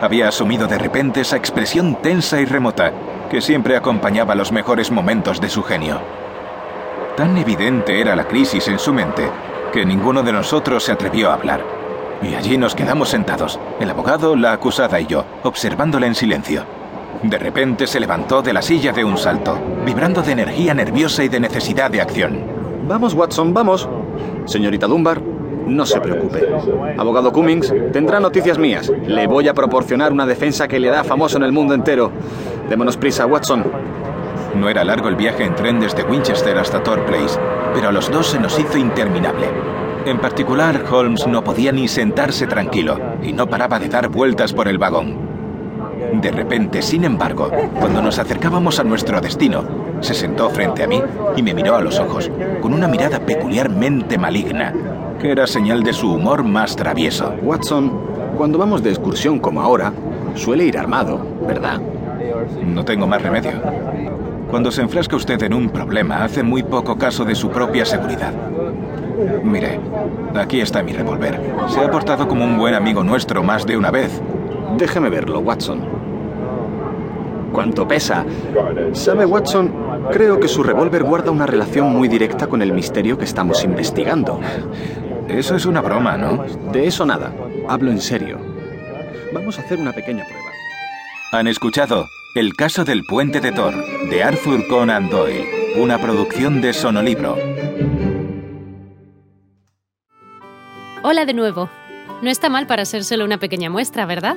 había asumido de repente esa expresión tensa y remota que siempre acompañaba los mejores momentos de su genio. Tan evidente era la crisis en su mente que ninguno de nosotros se atrevió a hablar. Y allí nos quedamos sentados, el abogado, la acusada y yo, observándola en silencio. De repente se levantó de la silla de un salto, vibrando de energía nerviosa y de necesidad de acción. Vamos, Watson, vamos. Señorita Dunbar, no se preocupe. Abogado Cummings tendrá noticias mías. Le voy a proporcionar una defensa que le da famoso en el mundo entero. Démonos prisa, Watson. No era largo el viaje en tren desde Winchester hasta Thor Place, pero a los dos se nos hizo interminable. En particular, Holmes no podía ni sentarse tranquilo y no paraba de dar vueltas por el vagón. De repente, sin embargo, cuando nos acercábamos a nuestro destino, se sentó frente a mí y me miró a los ojos, con una mirada peculiarmente maligna, que era señal de su humor más travieso. Watson, cuando vamos de excursión como ahora, suele ir armado, ¿verdad? No tengo más remedio. Cuando se enfrasca usted en un problema, hace muy poco caso de su propia seguridad. Mire, aquí está mi revólver. Se ha portado como un buen amigo nuestro más de una vez. Déjeme verlo, Watson. ¿Cuánto pesa? ¿Sabe, Watson? Creo que su revólver guarda una relación muy directa con el misterio que estamos investigando. Eso es una broma, ¿no? De eso nada. Hablo en serio. Vamos a hacer una pequeña prueba. Han escuchado El caso del puente de Thor, de Arthur Conan Doyle, una producción de Sonolibro. Hola de nuevo. No está mal para ser solo una pequeña muestra, ¿verdad?